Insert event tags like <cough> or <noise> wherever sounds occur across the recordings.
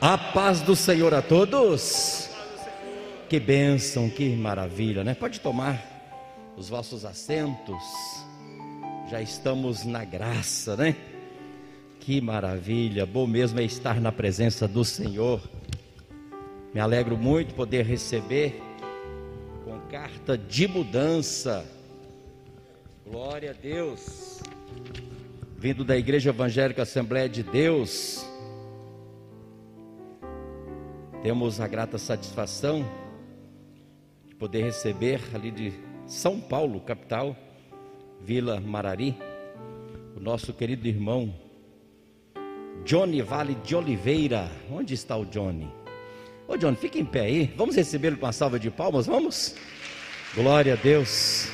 A paz do Senhor a todos. Que bênção, que maravilha, né? Pode tomar os vossos assentos. Já estamos na graça, né? Que maravilha, bom mesmo é estar na presença do Senhor. Me alegro muito poder receber com carta de mudança. Glória a Deus. Vindo da Igreja Evangélica Assembleia de Deus temos a grata satisfação de poder receber ali de São Paulo, capital, Vila Marari, o nosso querido irmão Johnny Vale de Oliveira. Onde está o Johnny? Ô Johnny, fica em pé aí. Vamos recebê-lo com uma salva de palmas, vamos? Glória a Deus.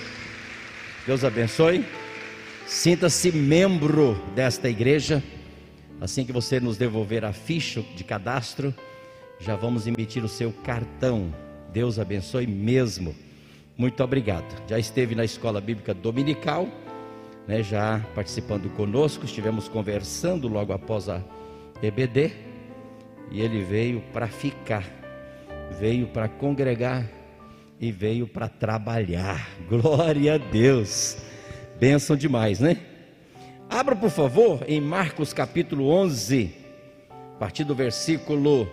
Deus abençoe. Sinta-se membro desta igreja. Assim que você nos devolver a ficha de cadastro, já vamos emitir o seu cartão. Deus abençoe mesmo. Muito obrigado. Já esteve na escola bíblica dominical, né, já participando conosco, estivemos conversando logo após a EBD, e ele veio para ficar, veio para congregar e veio para trabalhar. <laughs> Glória a Deus. Bênção demais, né? Abra, por favor, em Marcos capítulo 11, a partir do versículo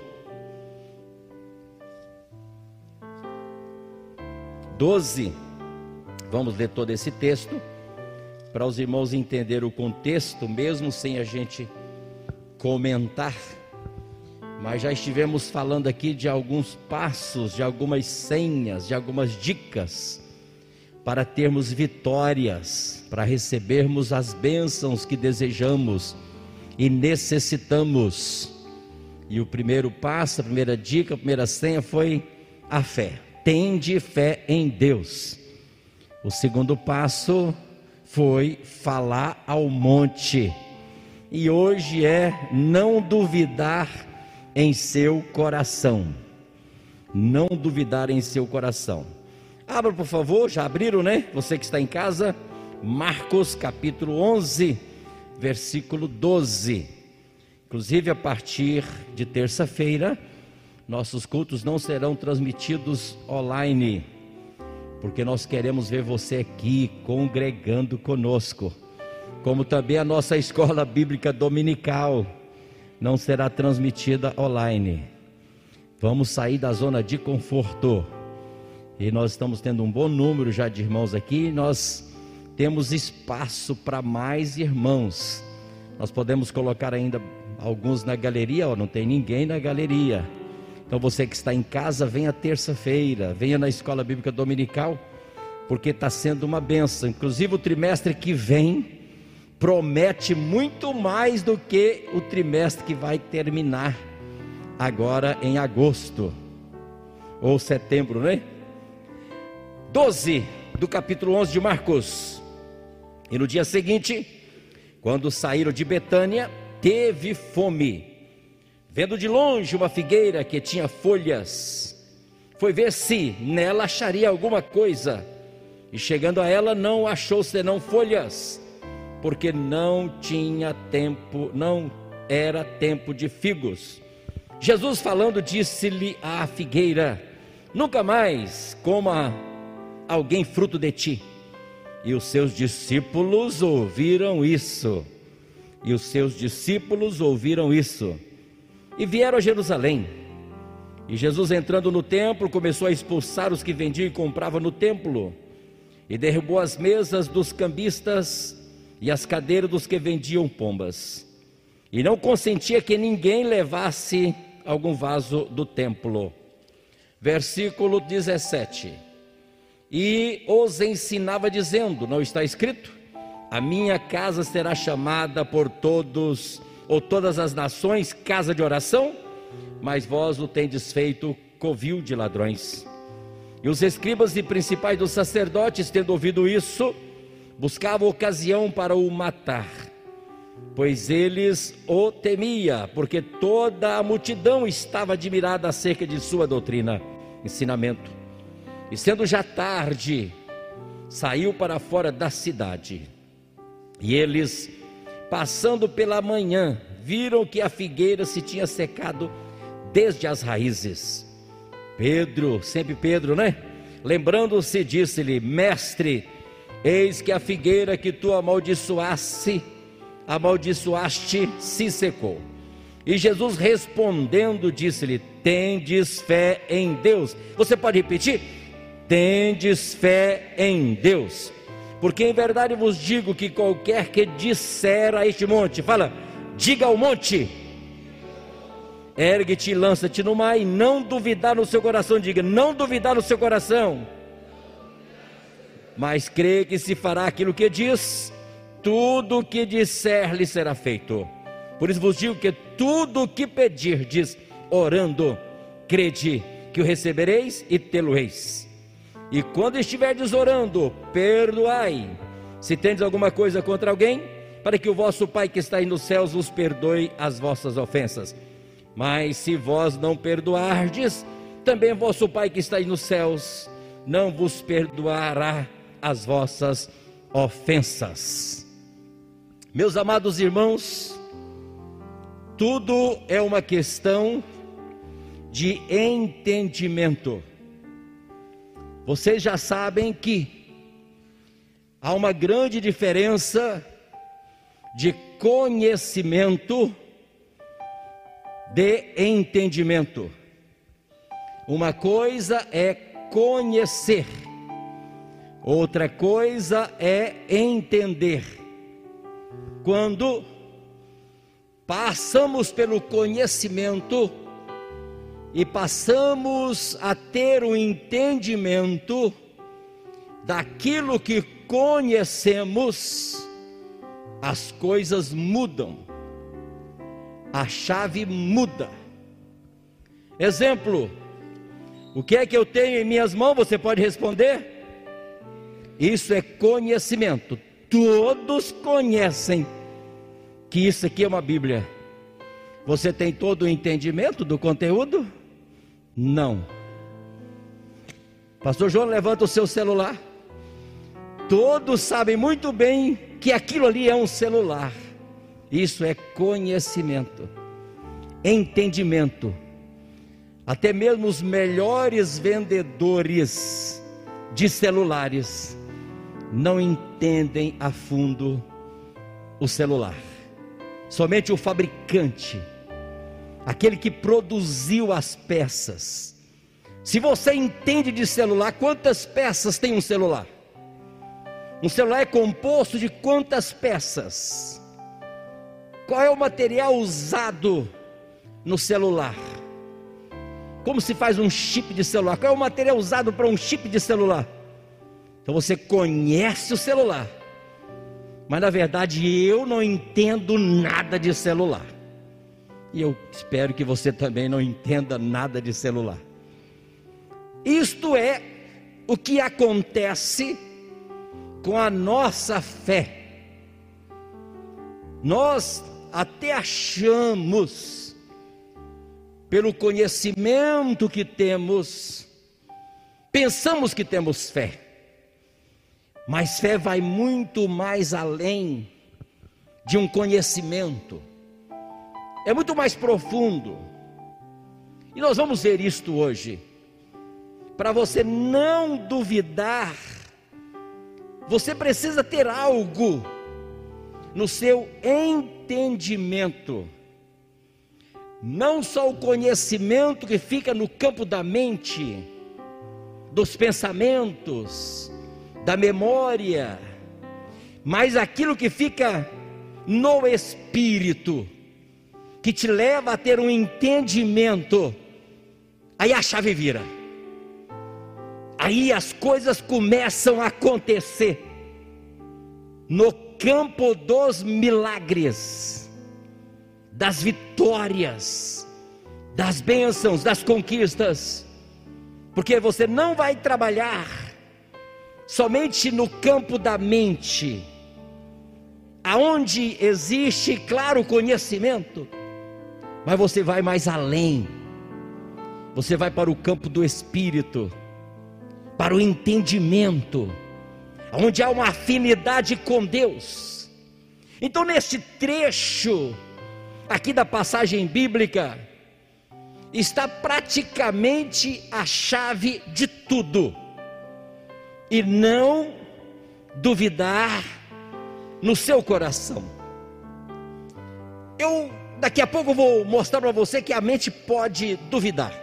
12. Vamos ler todo esse texto para os irmãos entenderem o contexto, mesmo sem a gente comentar. Mas já estivemos falando aqui de alguns passos, de algumas senhas, de algumas dicas para termos vitórias, para recebermos as bênçãos que desejamos e necessitamos. E o primeiro passo, a primeira dica, a primeira senha foi a fé tende fé em Deus. O segundo passo foi falar ao monte. E hoje é não duvidar em seu coração. Não duvidar em seu coração. Abra, por favor, já abriram, né? Você que está em casa, Marcos capítulo 11, versículo 12. Inclusive, a partir de terça-feira, nossos cultos não serão transmitidos online, porque nós queremos ver você aqui congregando conosco. Como também a nossa escola bíblica dominical não será transmitida online. Vamos sair da zona de conforto. E nós estamos tendo um bom número já de irmãos aqui. Nós temos espaço para mais irmãos. Nós podemos colocar ainda alguns na galeria, ó, não tem ninguém na galeria. Então você que está em casa, venha terça-feira, venha na escola bíblica dominical, porque está sendo uma benção. Inclusive o trimestre que vem promete muito mais do que o trimestre que vai terminar agora em agosto ou setembro, né? 12 do capítulo 11 de Marcos. E no dia seguinte, quando saíram de Betânia, teve fome. Vendo de longe uma figueira que tinha folhas, foi ver se nela acharia alguma coisa. E chegando a ela, não achou senão folhas, porque não tinha tempo, não era tempo de figos. Jesus falando disse-lhe à figueira: Nunca mais coma alguém fruto de ti. E os seus discípulos ouviram isso. E os seus discípulos ouviram isso e vieram a Jerusalém. E Jesus, entrando no templo, começou a expulsar os que vendiam e compravam no templo, e derrubou as mesas dos cambistas e as cadeiras dos que vendiam pombas, e não consentia que ninguém levasse algum vaso do templo. Versículo 17: E os ensinava, dizendo: Não está escrito? A minha casa será chamada por todos ou todas as nações casa de oração, mas vós o tendes feito covil de ladrões. E os escribas e principais dos sacerdotes, tendo ouvido isso, buscavam ocasião para o matar, pois eles o temia, porque toda a multidão estava admirada acerca de sua doutrina, ensinamento. E sendo já tarde, saiu para fora da cidade. E eles Passando pela manhã, viram que a figueira se tinha secado desde as raízes. Pedro, sempre Pedro, né? Lembrando-se, disse-lhe: Mestre, eis que a figueira que tu amaldiçoaste, amaldiçoaste, se secou. E Jesus respondendo, disse-lhe: Tendes fé em Deus. Você pode repetir? Tendes fé em Deus. Porque em verdade vos digo que qualquer que disser a este monte, fala, diga ao monte, ergue-te e lança-te no mar, e não duvidar no seu coração, diga, não duvidar no seu coração, mas crê que se fará aquilo que diz, tudo o que disser lhe será feito. Por isso vos digo que tudo o que pedirdes, orando, crede que o recebereis e tê-lo-eis. E quando estiverdes orando, perdoai. Se tendes alguma coisa contra alguém, para que o vosso Pai que está aí nos céus vos perdoe as vossas ofensas. Mas se vós não perdoardes, também vosso Pai que está aí nos céus não vos perdoará as vossas ofensas. Meus amados irmãos, tudo é uma questão de entendimento. Vocês já sabem que há uma grande diferença de conhecimento de entendimento. Uma coisa é conhecer, outra coisa é entender. Quando passamos pelo conhecimento e passamos a ter o um entendimento daquilo que conhecemos, as coisas mudam, a chave muda. Exemplo: o que é que eu tenho em minhas mãos? Você pode responder? Isso é conhecimento. Todos conhecem que isso aqui é uma Bíblia. Você tem todo o entendimento do conteúdo? Não. Pastor João, levanta o seu celular. Todos sabem muito bem que aquilo ali é um celular. Isso é conhecimento, entendimento. Até mesmo os melhores vendedores de celulares não entendem a fundo o celular somente o fabricante, aquele que produziu as peças. Se você entende de celular, quantas peças tem um celular? Um celular é composto de quantas peças? Qual é o material usado no celular? Como se faz um chip de celular? Qual é o material usado para um chip de celular? Então você conhece o celular mas na verdade eu não entendo nada de celular. E eu espero que você também não entenda nada de celular. Isto é o que acontece com a nossa fé. Nós até achamos, pelo conhecimento que temos, pensamos que temos fé. Mas fé vai muito mais além de um conhecimento, é muito mais profundo. E nós vamos ver isto hoje. Para você não duvidar, você precisa ter algo no seu entendimento. Não só o conhecimento que fica no campo da mente, dos pensamentos, da memória, mas aquilo que fica no espírito, que te leva a ter um entendimento, aí a chave vira, aí as coisas começam a acontecer. No campo dos milagres, das vitórias, das bênçãos, das conquistas, porque você não vai trabalhar somente no campo da mente, aonde existe claro conhecimento, mas você vai mais além. Você vai para o campo do espírito, para o entendimento, onde há uma afinidade com Deus. Então, neste trecho aqui da passagem bíblica, está praticamente a chave de tudo. E não duvidar no seu coração. Eu daqui a pouco vou mostrar para você que a mente pode duvidar.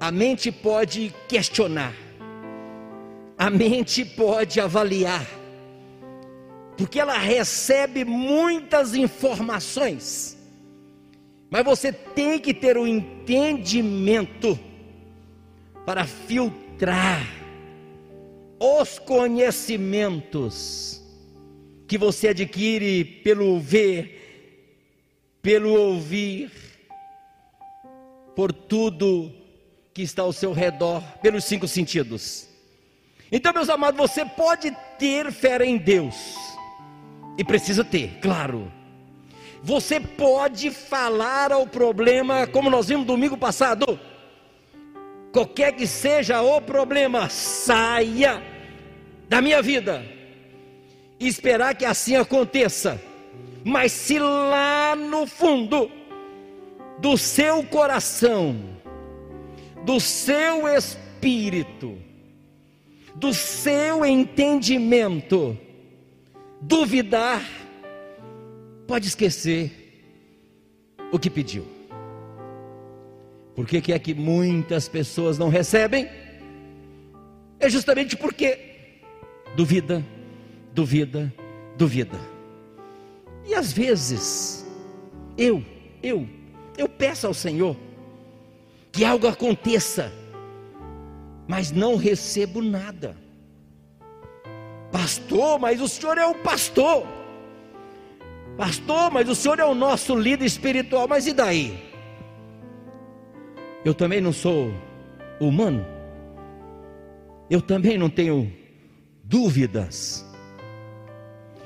A mente pode questionar. A mente pode avaliar. Porque ela recebe muitas informações mas você tem que ter o um entendimento para filtrar os conhecimentos que você adquire pelo ver, pelo ouvir, por tudo que está ao seu redor, pelos cinco sentidos. Então, meus amados, você pode ter fé em Deus, e precisa ter, claro você pode falar ao problema, como nós vimos domingo passado. Qualquer que seja o problema, saia da minha vida. E esperar que assim aconteça. Mas se lá no fundo do seu coração, do seu espírito, do seu entendimento, duvidar, pode esquecer o que pediu. Por que, que é que muitas pessoas não recebem? É justamente porque duvida, duvida, duvida. E às vezes, eu, eu, eu peço ao Senhor que algo aconteça, mas não recebo nada. Pastor, mas o senhor é o pastor. Pastor, mas o senhor é o nosso líder espiritual, mas e daí? Eu também não sou humano. Eu também não tenho dúvidas.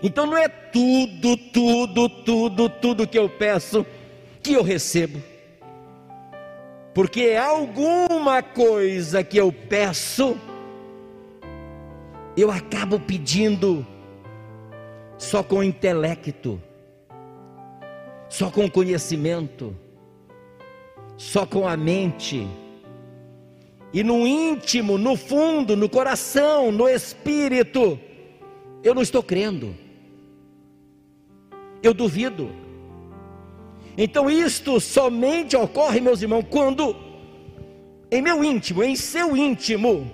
Então não é tudo, tudo, tudo, tudo que eu peço que eu recebo. Porque é alguma coisa que eu peço, eu acabo pedindo só com intelecto só com conhecimento, só com a mente, e no íntimo, no fundo, no coração, no espírito, eu não estou crendo, eu duvido. Então isto somente ocorre, meus irmãos, quando em meu íntimo, em seu íntimo,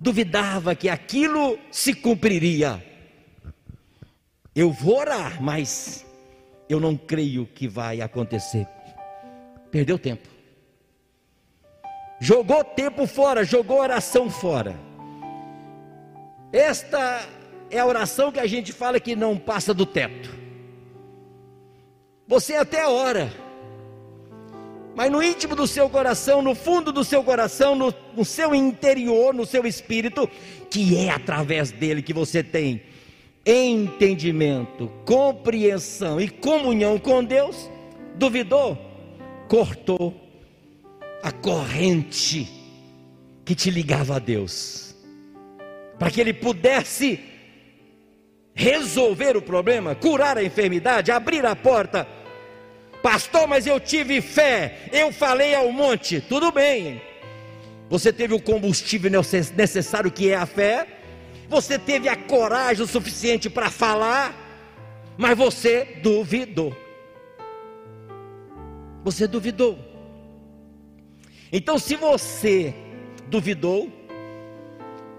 duvidava que aquilo se cumpriria. Eu vou orar, mas eu não creio que vai acontecer. Perdeu tempo. Jogou tempo fora, jogou oração fora. Esta é a oração que a gente fala que não passa do teto. Você até ora, mas no íntimo do seu coração, no fundo do seu coração, no, no seu interior, no seu espírito, que é através dele que você tem entendimento, compreensão e comunhão com Deus, duvidou, cortou a corrente que te ligava a Deus, para que ele pudesse resolver o problema, curar a enfermidade, abrir a porta. Pastor, mas eu tive fé, eu falei ao monte, tudo bem. Você teve o combustível necessário que é a fé, você teve a coragem o suficiente para falar, mas você duvidou. Você duvidou. Então, se você duvidou,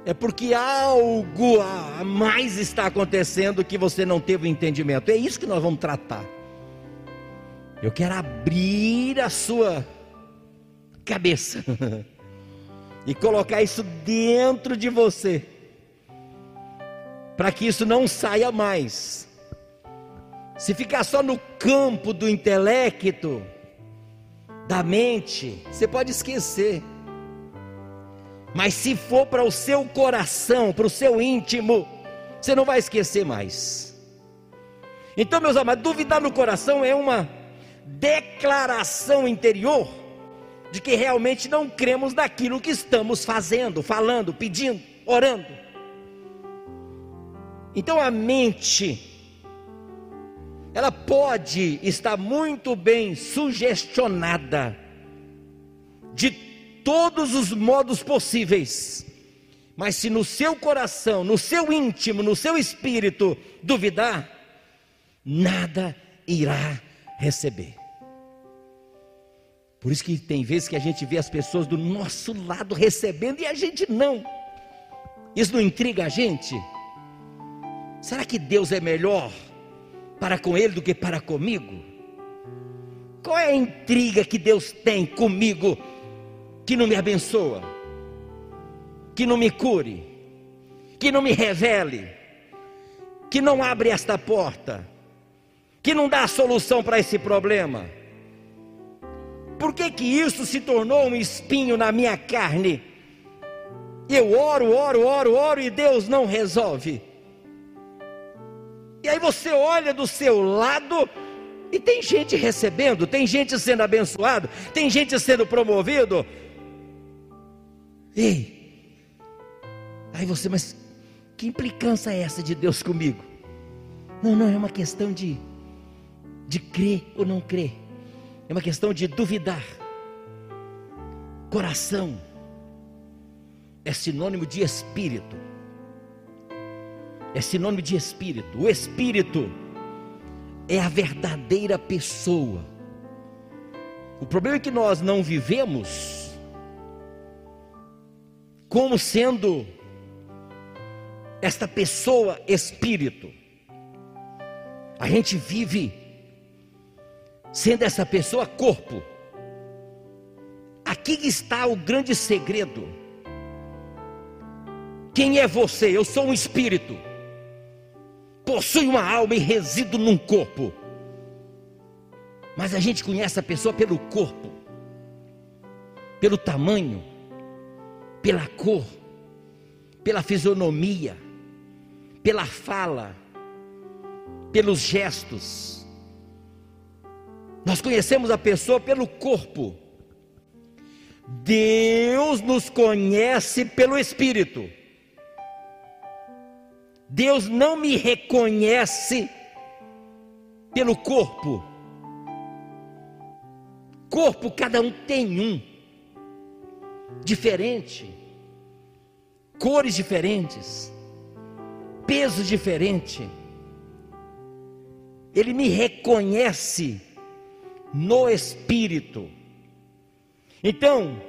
é porque algo a mais está acontecendo que você não teve entendimento. É isso que nós vamos tratar. Eu quero abrir a sua cabeça <laughs> e colocar isso dentro de você para que isso não saia mais. Se ficar só no campo do intelecto, da mente, você pode esquecer. Mas se for para o seu coração, para o seu íntimo, você não vai esquecer mais. Então, meus amados, duvidar no coração é uma declaração interior de que realmente não cremos naquilo que estamos fazendo, falando, pedindo, orando. Então a mente ela pode estar muito bem sugestionada de todos os modos possíveis, mas se no seu coração, no seu íntimo, no seu espírito duvidar, nada irá receber. Por isso que tem vezes que a gente vê as pessoas do nosso lado recebendo e a gente não. Isso não intriga a gente? Será que Deus é melhor para com ele do que para comigo? Qual é a intriga que Deus tem comigo que não me abençoa? Que não me cure? Que não me revele? Que não abre esta porta? Que não dá a solução para esse problema? Por que que isso se tornou um espinho na minha carne? Eu oro, oro, oro, oro e Deus não resolve. E aí você olha do seu lado e tem gente recebendo, tem gente sendo abençoado, tem gente sendo promovido. Ei, aí você, mas que implicância é essa de Deus comigo? Não, não, é uma questão de, de crer ou não crer, é uma questão de duvidar. Coração é sinônimo de espírito é sinônimo de espírito. O espírito é a verdadeira pessoa. O problema é que nós não vivemos como sendo esta pessoa espírito. A gente vive sendo essa pessoa corpo. Aqui está o grande segredo. Quem é você? Eu sou um espírito possui uma alma e reside num corpo. Mas a gente conhece a pessoa pelo corpo, pelo tamanho, pela cor, pela fisionomia, pela fala, pelos gestos. Nós conhecemos a pessoa pelo corpo. Deus nos conhece pelo espírito. Deus não me reconhece pelo corpo. Corpo, cada um tem um, diferente, cores diferentes, peso diferente. Ele me reconhece no espírito. Então,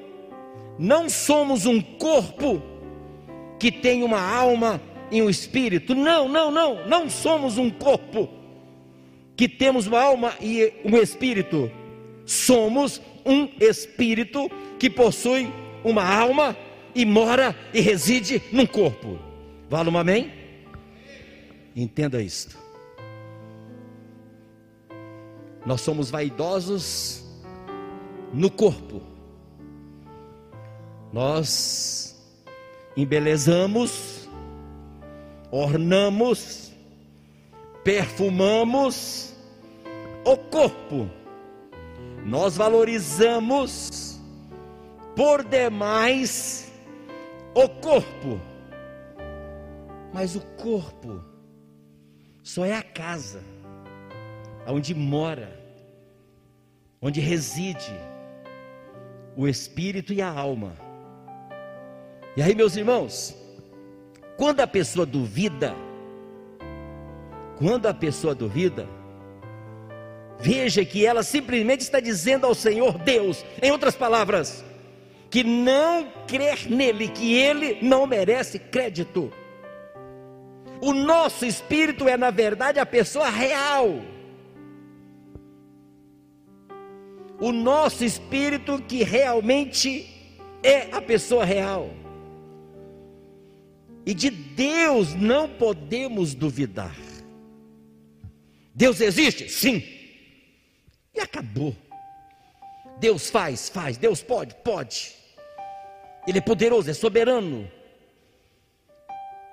não somos um corpo que tem uma alma em um espírito. Não, não, não, não somos um corpo que temos uma alma e um espírito. Somos um espírito que possui uma alma e mora e reside num corpo. Vale um amém? Entenda isto. Nós somos vaidosos no corpo. Nós embelezamos ornamos, perfumamos o corpo, nós valorizamos por demais o corpo, mas o corpo só é a casa onde mora, onde reside o espírito e a alma. E aí, meus irmãos, quando a pessoa duvida, quando a pessoa duvida, veja que ela simplesmente está dizendo ao Senhor Deus, em outras palavras, que não crer nele, que ele não merece crédito. O nosso espírito é, na verdade, a pessoa real. O nosso espírito que realmente é a pessoa real. E de Deus não podemos duvidar. Deus existe? Sim. E acabou. Deus faz, faz. Deus pode, pode. Ele é poderoso, é soberano.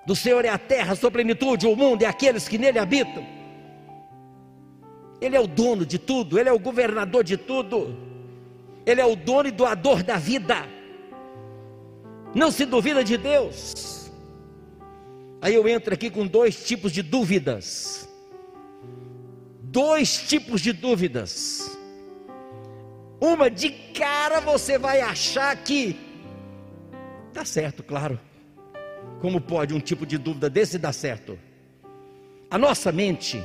Do Senhor é a terra, a sua plenitude, o mundo e aqueles que nele habitam. Ele é o dono de tudo, ele é o governador de tudo. Ele é o dono e doador da vida. Não se duvida de Deus. Aí eu entro aqui com dois tipos de dúvidas. dois tipos de dúvidas. Uma de cara você vai achar que tá certo, claro. Como pode um tipo de dúvida desse dar certo? A nossa mente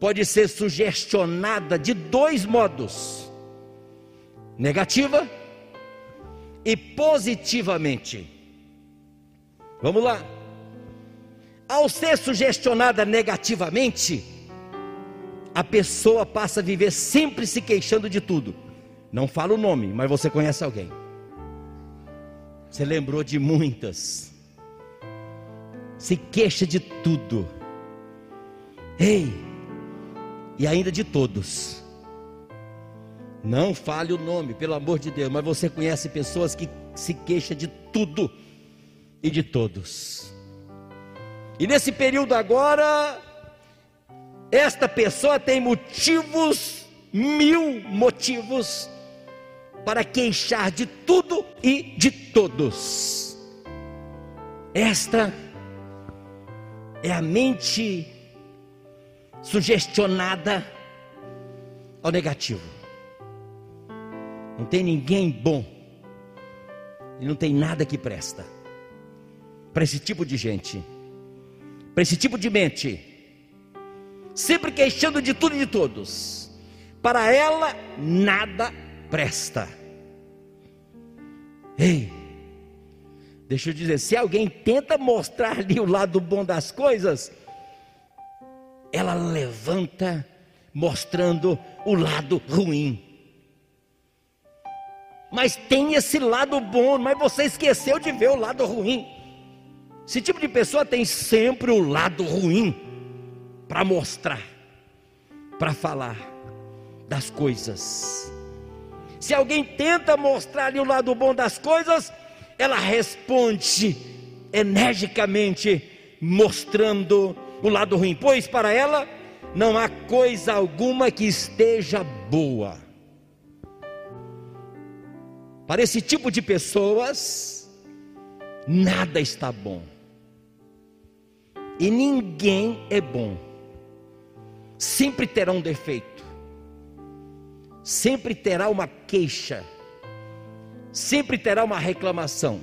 pode ser sugestionada de dois modos: negativa e positivamente. Vamos lá. Ao ser sugestionada negativamente, a pessoa passa a viver sempre se queixando de tudo. Não fala o nome, mas você conhece alguém. Você lembrou de muitas. Se queixa de tudo. Ei, e ainda de todos. Não fale o nome, pelo amor de Deus, mas você conhece pessoas que se queixam de tudo e de todos. E nesse período agora, esta pessoa tem motivos, mil motivos, para queixar de tudo e de todos. Esta é a mente sugestionada ao negativo. Não tem ninguém bom e não tem nada que presta para esse tipo de gente, para esse tipo de mente, sempre queixando de tudo e de todos. Para ela nada presta. Ei, deixa eu dizer, se alguém tenta mostrar ali o lado bom das coisas, ela levanta mostrando o lado ruim. Mas tem esse lado bom, mas você esqueceu de ver o lado ruim. Esse tipo de pessoa tem sempre o lado ruim para mostrar, para falar das coisas. Se alguém tenta mostrar ali o lado bom das coisas, ela responde energicamente, mostrando o lado ruim, pois para ela não há coisa alguma que esteja boa. Para esse tipo de pessoas, nada está bom. E ninguém é bom. Sempre terá um defeito. Sempre terá uma queixa. Sempre terá uma reclamação.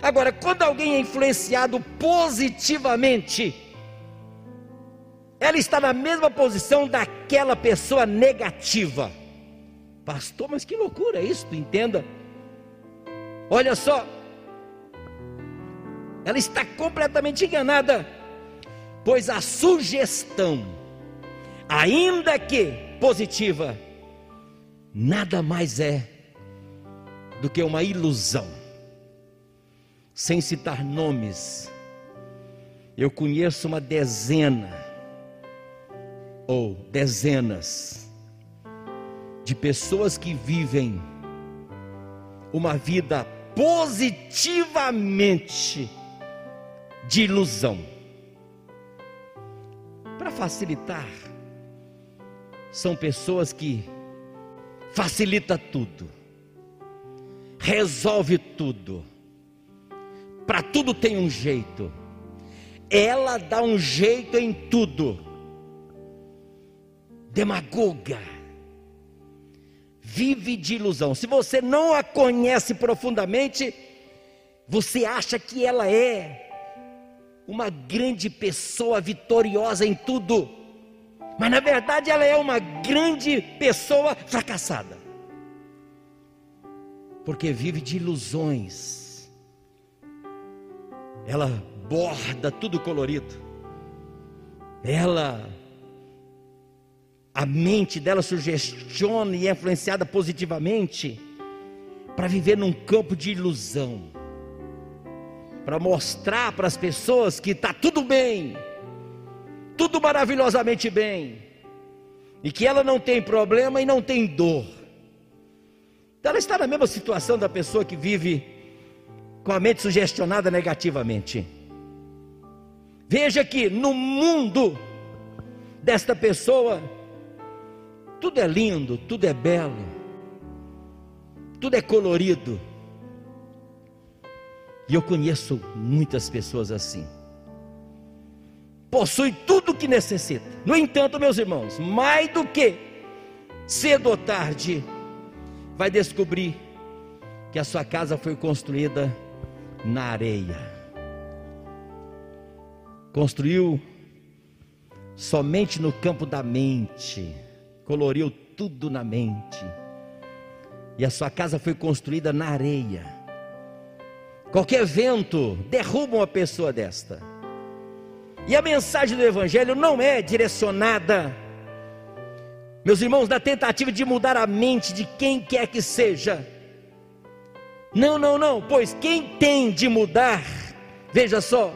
Agora, quando alguém é influenciado positivamente, ela está na mesma posição daquela pessoa negativa. Pastor, mas que loucura é isso, entenda. Olha só, ela está completamente enganada, pois a sugestão, ainda que positiva, nada mais é do que uma ilusão. Sem citar nomes, eu conheço uma dezena ou dezenas de pessoas que vivem uma vida positivamente de ilusão. Para facilitar, são pessoas que facilita tudo, resolve tudo, para tudo tem um jeito. Ela dá um jeito em tudo. Demagoga, vive de ilusão. Se você não a conhece profundamente, você acha que ela é uma grande pessoa vitoriosa em tudo, mas na verdade ela é uma grande pessoa fracassada, porque vive de ilusões, ela borda tudo colorido, ela a mente dela sugestiona e é influenciada positivamente para viver num campo de ilusão, para mostrar para as pessoas que está tudo bem, tudo maravilhosamente bem, e que ela não tem problema e não tem dor. Então ela está na mesma situação da pessoa que vive com a mente sugestionada negativamente. Veja que no mundo desta pessoa, tudo é lindo, tudo é belo, tudo é colorido. E eu conheço muitas pessoas assim. Possui tudo o que necessita. No entanto, meus irmãos, mais do que cedo ou tarde, vai descobrir que a sua casa foi construída na areia. Construiu somente no campo da mente, coloriu tudo na mente. E a sua casa foi construída na areia. Qualquer vento derruba uma pessoa desta. E a mensagem do Evangelho não é direcionada, meus irmãos, na tentativa de mudar a mente de quem quer que seja. Não, não, não, pois quem tem de mudar, veja só,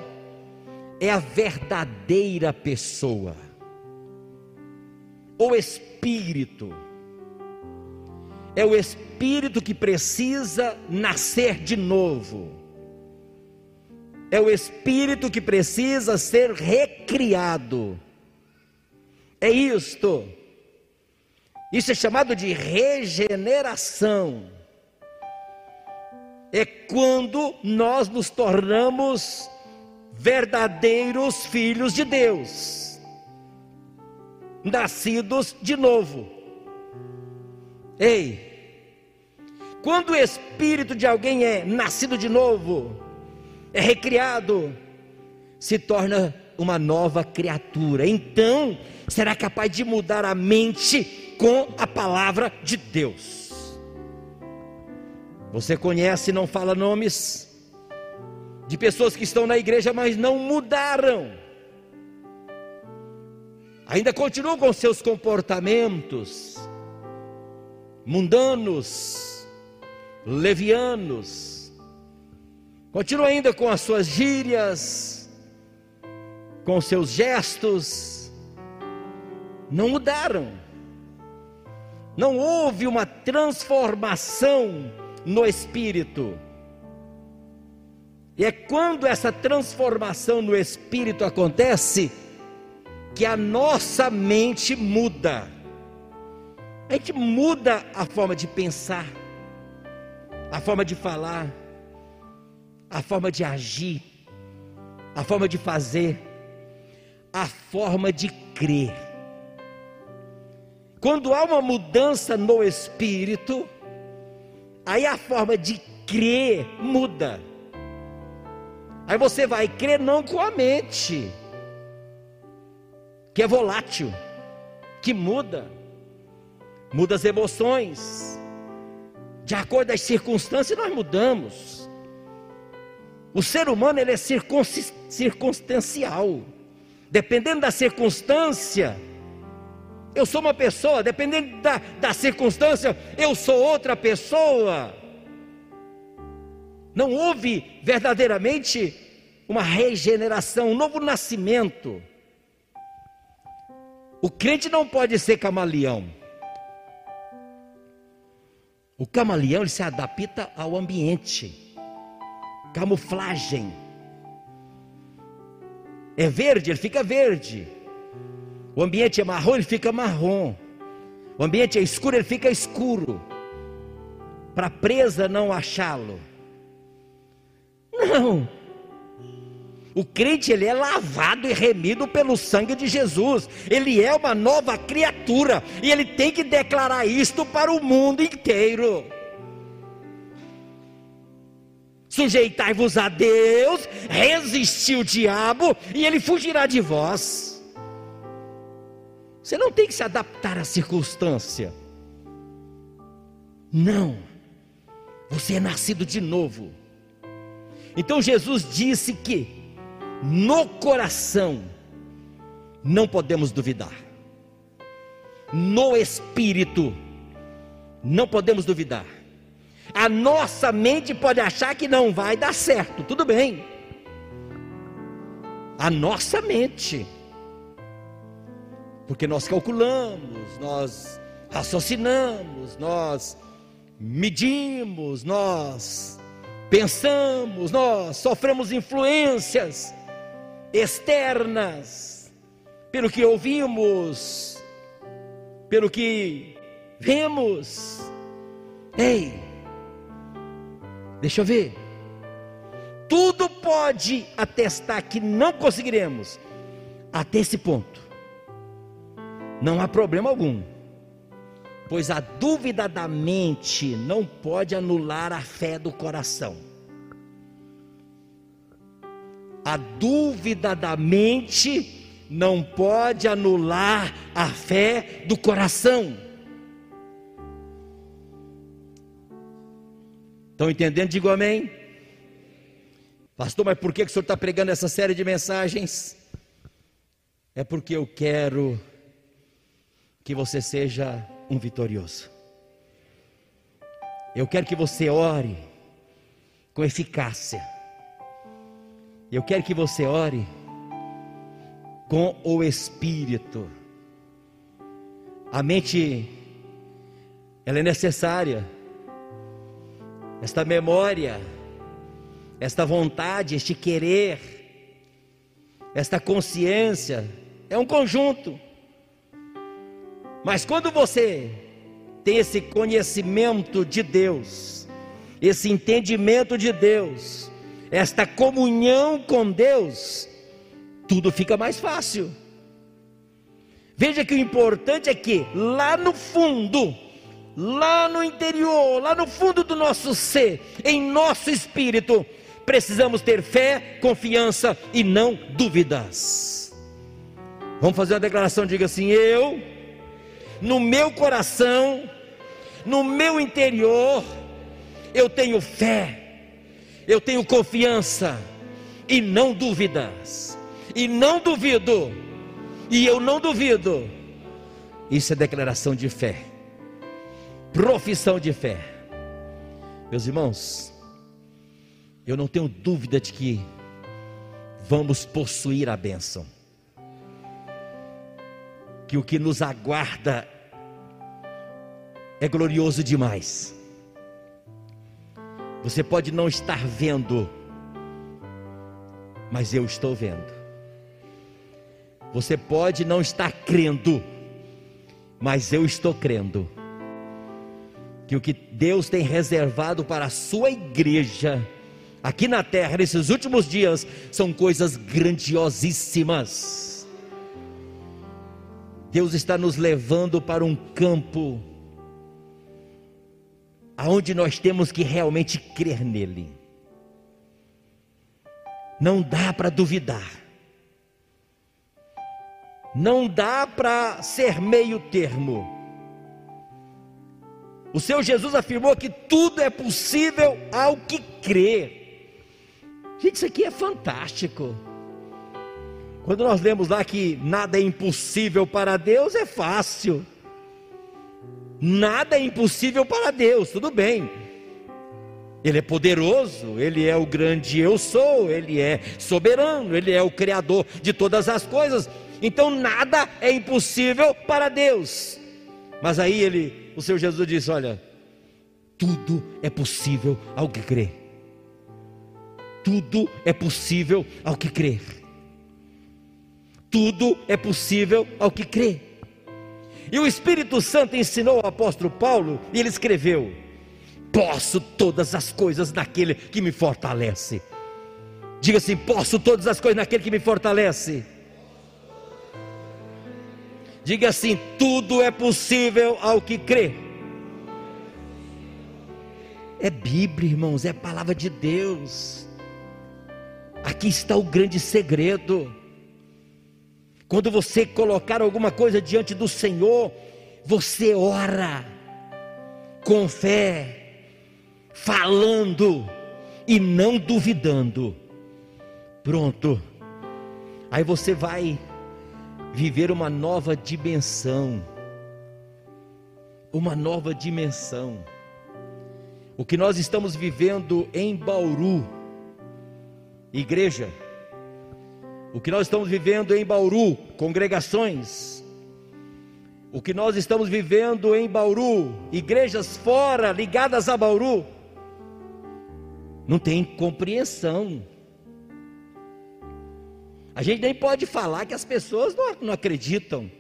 é a verdadeira pessoa, o Espírito. É o Espírito que precisa nascer de novo é o espírito que precisa ser recriado. É isto. Isso é chamado de regeneração. É quando nós nos tornamos verdadeiros filhos de Deus, nascidos de novo. Ei, quando o espírito de alguém é nascido de novo, é recriado, se torna uma nova criatura. Então, será capaz de mudar a mente com a palavra de Deus. Você conhece, não fala nomes, de pessoas que estão na igreja, mas não mudaram. Ainda continuam com seus comportamentos mundanos, levianos, Continua ainda com as suas gírias, com os seus gestos. Não mudaram. Não houve uma transformação no espírito. E é quando essa transformação no espírito acontece que a nossa mente muda. A gente muda a forma de pensar, a forma de falar a forma de agir, a forma de fazer, a forma de crer. Quando há uma mudança no espírito, aí a forma de crer muda. Aí você vai crer não com a mente, que é volátil, que muda, muda as emoções, de acordo com as circunstâncias nós mudamos. O ser humano ele é circunstancial. Dependendo da circunstância, eu sou uma pessoa, dependendo da, da circunstância, eu sou outra pessoa. Não houve verdadeiramente uma regeneração, um novo nascimento. O crente não pode ser camaleão. O camaleão ele se adapta ao ambiente camuflagem. É verde, ele fica verde. O ambiente é marrom, ele fica marrom. O ambiente é escuro, ele fica escuro. Para a presa não achá-lo. Não. O crente ele é lavado e remido pelo sangue de Jesus. Ele é uma nova criatura e ele tem que declarar isto para o mundo inteiro. Sujeitai-vos a Deus, resistir o diabo e ele fugirá de vós. Você não tem que se adaptar à circunstância. Não. Você é nascido de novo. Então Jesus disse que no coração não podemos duvidar. No espírito não podemos duvidar. A nossa mente pode achar que não vai dar certo, tudo bem. A nossa mente. Porque nós calculamos, nós raciocinamos, nós medimos, nós pensamos, nós sofremos influências externas pelo que ouvimos, pelo que vemos. Ei, Deixa eu ver. Tudo pode atestar que não conseguiremos, até esse ponto, não há problema algum, pois a dúvida da mente não pode anular a fé do coração. A dúvida da mente não pode anular a fé do coração. Estão entendendo? Digo amém. Pastor, mas por que o senhor está pregando essa série de mensagens? É porque eu quero que você seja um vitorioso. Eu quero que você ore com eficácia. Eu quero que você ore com o Espírito. A mente, ela é necessária. Esta memória, esta vontade, este querer, esta consciência, é um conjunto. Mas quando você tem esse conhecimento de Deus, esse entendimento de Deus, esta comunhão com Deus, tudo fica mais fácil. Veja que o importante é que lá no fundo, lá no interior, lá no fundo do nosso ser, em nosso espírito, precisamos ter fé, confiança e não dúvidas. Vamos fazer uma declaração, diga assim: eu no meu coração, no meu interior, eu tenho fé, eu tenho confiança e não dúvidas, e não duvido, e eu não duvido. Isso é declaração de fé, profissão de fé. Meus irmãos, eu não tenho dúvida de que vamos possuir a bênção que o que nos aguarda é glorioso demais. Você pode não estar vendo, mas eu estou vendo. Você pode não estar crendo, mas eu estou crendo. Que o que Deus tem reservado para a sua igreja, aqui na terra, nesses últimos dias, são coisas grandiosíssimas Deus está nos levando para um campo aonde nós temos que realmente crer nele. Não dá para duvidar. Não dá para ser meio termo. O Senhor Jesus afirmou que tudo é possível ao que crer. Gente, isso aqui é fantástico. Quando nós lemos lá que nada é impossível para Deus, é fácil. Nada é impossível para Deus, tudo bem. Ele é poderoso, ele é o grande eu sou, ele é soberano, ele é o criador de todas as coisas. Então nada é impossível para Deus. Mas aí ele, o Senhor Jesus disse: Olha, tudo é possível ao que crê. Tudo é possível ao que crer tudo é possível ao que crê. E o Espírito Santo ensinou ao apóstolo Paulo, e ele escreveu: Posso todas as coisas naquele que me fortalece. Diga assim: Posso todas as coisas naquele que me fortalece. Diga assim: Tudo é possível ao que crê. É Bíblia, irmãos, é palavra de Deus. Aqui está o grande segredo. Quando você colocar alguma coisa diante do Senhor, você ora com fé, falando e não duvidando. Pronto. Aí você vai viver uma nova dimensão. Uma nova dimensão. O que nós estamos vivendo em Bauru, igreja, o que nós estamos vivendo em Bauru, congregações, o que nós estamos vivendo em Bauru, igrejas fora ligadas a Bauru, não tem compreensão. A gente nem pode falar que as pessoas não, não acreditam,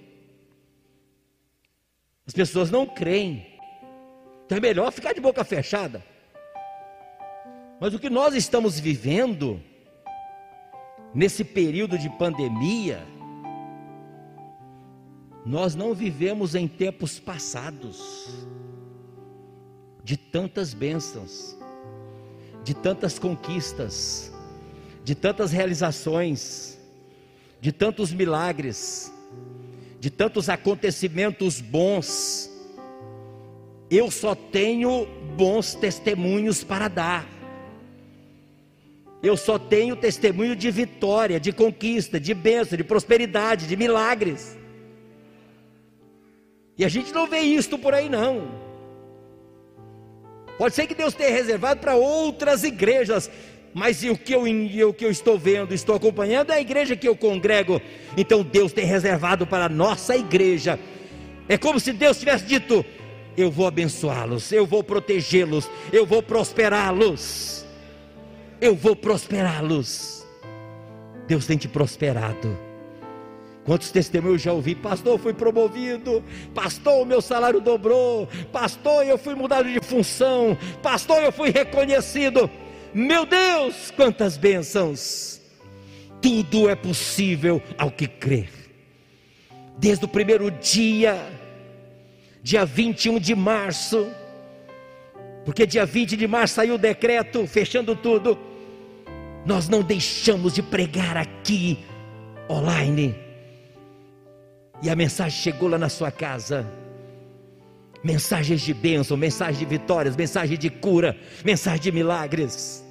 as pessoas não creem, então é melhor ficar de boca fechada. Mas o que nós estamos vivendo, nesse período de pandemia, Nós não vivemos em tempos passados de tantas bênçãos, de tantas conquistas, de tantas realizações, de tantos milagres, de tantos acontecimentos bons. Eu só tenho bons testemunhos para dar. Eu só tenho testemunho de vitória, de conquista, de bênção, de prosperidade, de milagres. E a gente não vê isto por aí não. Pode ser que Deus tenha reservado para outras igrejas, mas o que, eu, o que eu estou vendo, estou acompanhando é a igreja que eu congrego. Então Deus tem reservado para a nossa igreja. É como se Deus tivesse dito: Eu vou abençoá-los, eu vou protegê-los, eu vou prosperá-los. Eu vou prosperá-los. Deus tem te prosperado. Quantos testemunhos já ouvi? Pastor, eu fui promovido. Pastor, o meu salário dobrou. Pastor, eu fui mudado de função. Pastor, eu fui reconhecido. Meu Deus, quantas bênçãos! Tudo é possível ao que crer. Desde o primeiro dia, dia 21 de março, porque dia 20 de março saiu o decreto fechando tudo. Nós não deixamos de pregar aqui online e a mensagem chegou lá na sua casa. Mensagens de bênção, mensagens de vitórias, mensagem de cura, mensagem de milagres.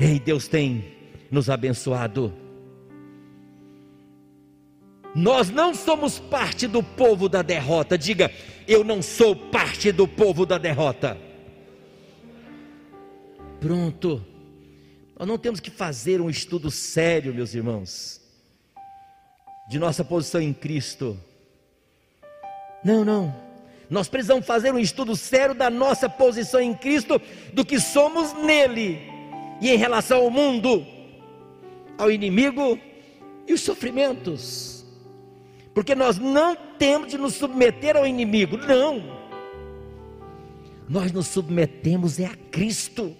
Ei, Deus tem nos abençoado. Nós não somos parte do povo da derrota. Diga, eu não sou parte do povo da derrota. Pronto. Nós não temos que fazer um estudo sério, meus irmãos de nossa posição em Cristo. Não, não. Nós precisamos fazer um estudo sério da nossa posição em Cristo, do que somos nele e em relação ao mundo, ao inimigo e os sofrimentos. Porque nós não temos de nos submeter ao inimigo, não. Nós nos submetemos é a Cristo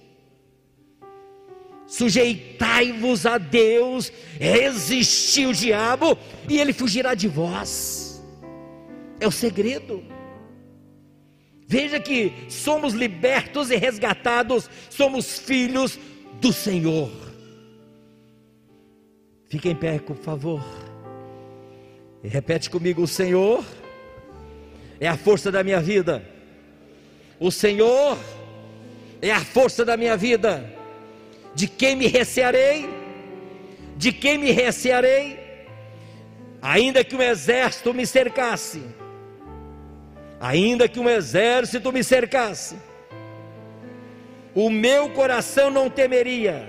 sujeitai-vos a Deus, resistir o diabo e ele fugirá de vós. É o segredo. Veja que somos libertos e resgatados, somos filhos do Senhor. Fique em pé, por favor. E repete comigo: O Senhor é a força da minha vida. O Senhor é a força da minha vida. De quem me recearei? De quem me recearei? Ainda que um exército me cercasse, ainda que um exército me cercasse, o meu coração não temeria,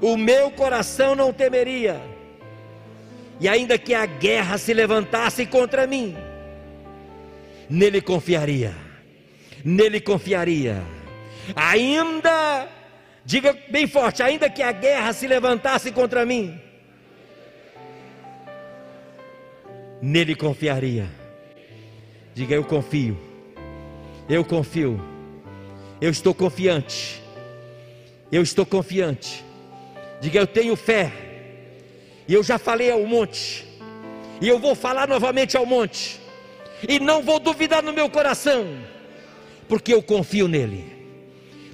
o meu coração não temeria, e ainda que a guerra se levantasse contra mim, nele confiaria, nele confiaria, ainda Diga bem forte: ainda que a guerra se levantasse contra mim, nele confiaria. Diga: eu confio, eu confio, eu estou confiante, eu estou confiante. Diga: eu tenho fé, e eu já falei ao monte, e eu vou falar novamente ao monte, e não vou duvidar no meu coração, porque eu confio nele,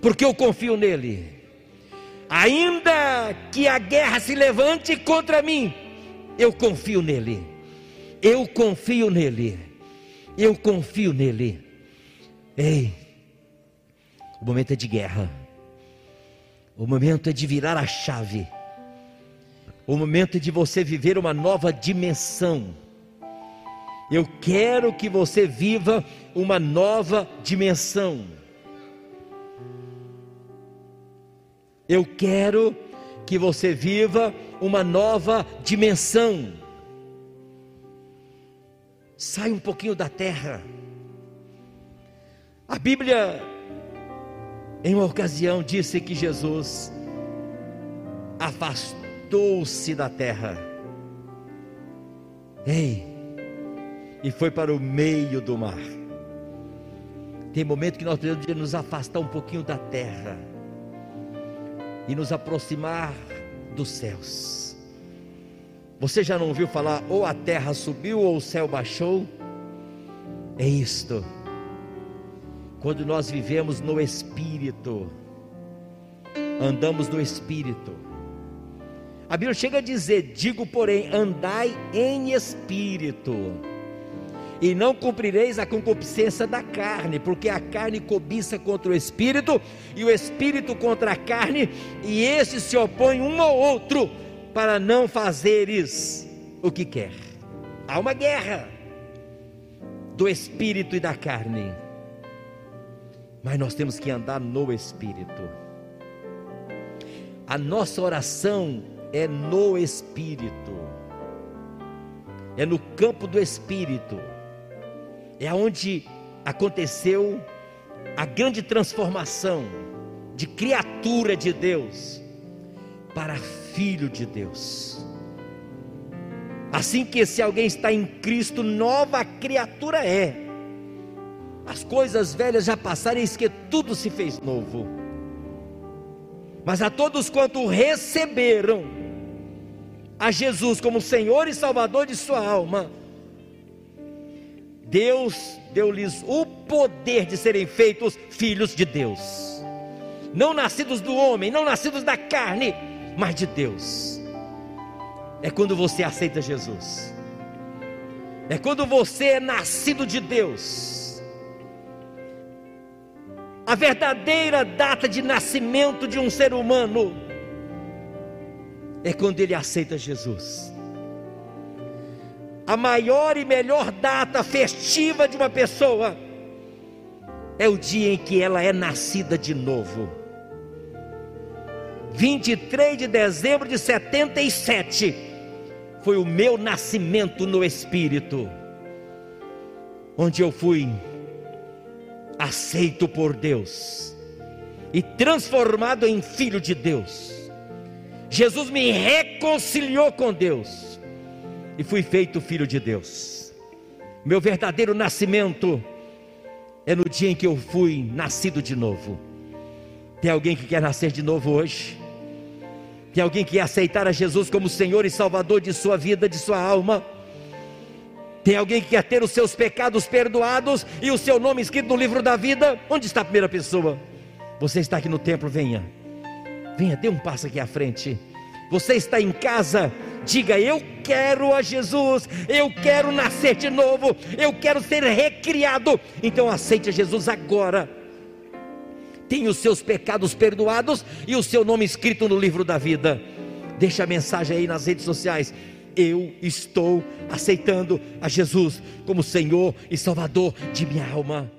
porque eu confio nele. Ainda que a guerra se levante contra mim, eu confio nele, eu confio nele, eu confio nele. Ei, o momento é de guerra, o momento é de virar a chave, o momento é de você viver uma nova dimensão. Eu quero que você viva uma nova dimensão. Eu quero que você viva uma nova dimensão. Sai um pouquinho da terra. A Bíblia, em uma ocasião, disse que Jesus afastou-se da terra. Ei, e foi para o meio do mar. Tem momento que nós precisamos nos afastar um pouquinho da terra e nos aproximar dos céus. Você já não ouviu falar ou a terra subiu ou o céu baixou? É isto. Quando nós vivemos no Espírito, andamos no Espírito. A Bíblia chega a dizer: digo, porém, andai em Espírito, e não cumprireis a concupiscência da carne, porque a carne cobiça contra o Espírito, e o Espírito contra a carne, e estes se opõem um ao outro, para não fazeres o que quer. Há uma guerra do Espírito e da carne, mas nós temos que andar no Espírito. A nossa oração é no Espírito, é no campo do Espírito, é onde aconteceu a grande transformação de criatura de Deus para filho de Deus. Assim que se alguém está em Cristo, nova criatura é. As coisas velhas já passaram, eis que tudo se fez novo. Mas a todos quanto receberam a Jesus como Senhor e Salvador de sua alma, Deus deu-lhes o poder de serem feitos filhos de Deus, não nascidos do homem, não nascidos da carne, mas de Deus. É quando você aceita Jesus, é quando você é nascido de Deus a verdadeira data de nascimento de um ser humano é quando ele aceita Jesus. A maior e melhor data festiva de uma pessoa é o dia em que ela é nascida de novo. 23 de dezembro de 77 foi o meu nascimento no Espírito, onde eu fui aceito por Deus e transformado em filho de Deus. Jesus me reconciliou com Deus e fui feito filho de Deus. Meu verdadeiro nascimento é no dia em que eu fui nascido de novo. Tem alguém que quer nascer de novo hoje? Tem alguém que quer aceitar a Jesus como Senhor e Salvador de sua vida, de sua alma? Tem alguém que quer ter os seus pecados perdoados e o seu nome escrito no livro da vida? Onde está a primeira pessoa? Você está aqui no templo, venha. Venha, dê um passo aqui à frente. Você está em casa, diga: Eu quero a Jesus, eu quero nascer de novo, eu quero ser recriado. Então aceite a Jesus agora. Tenha os seus pecados perdoados e o seu nome escrito no livro da vida. Deixa a mensagem aí nas redes sociais eu estou aceitando a Jesus como Senhor e Salvador de minha alma.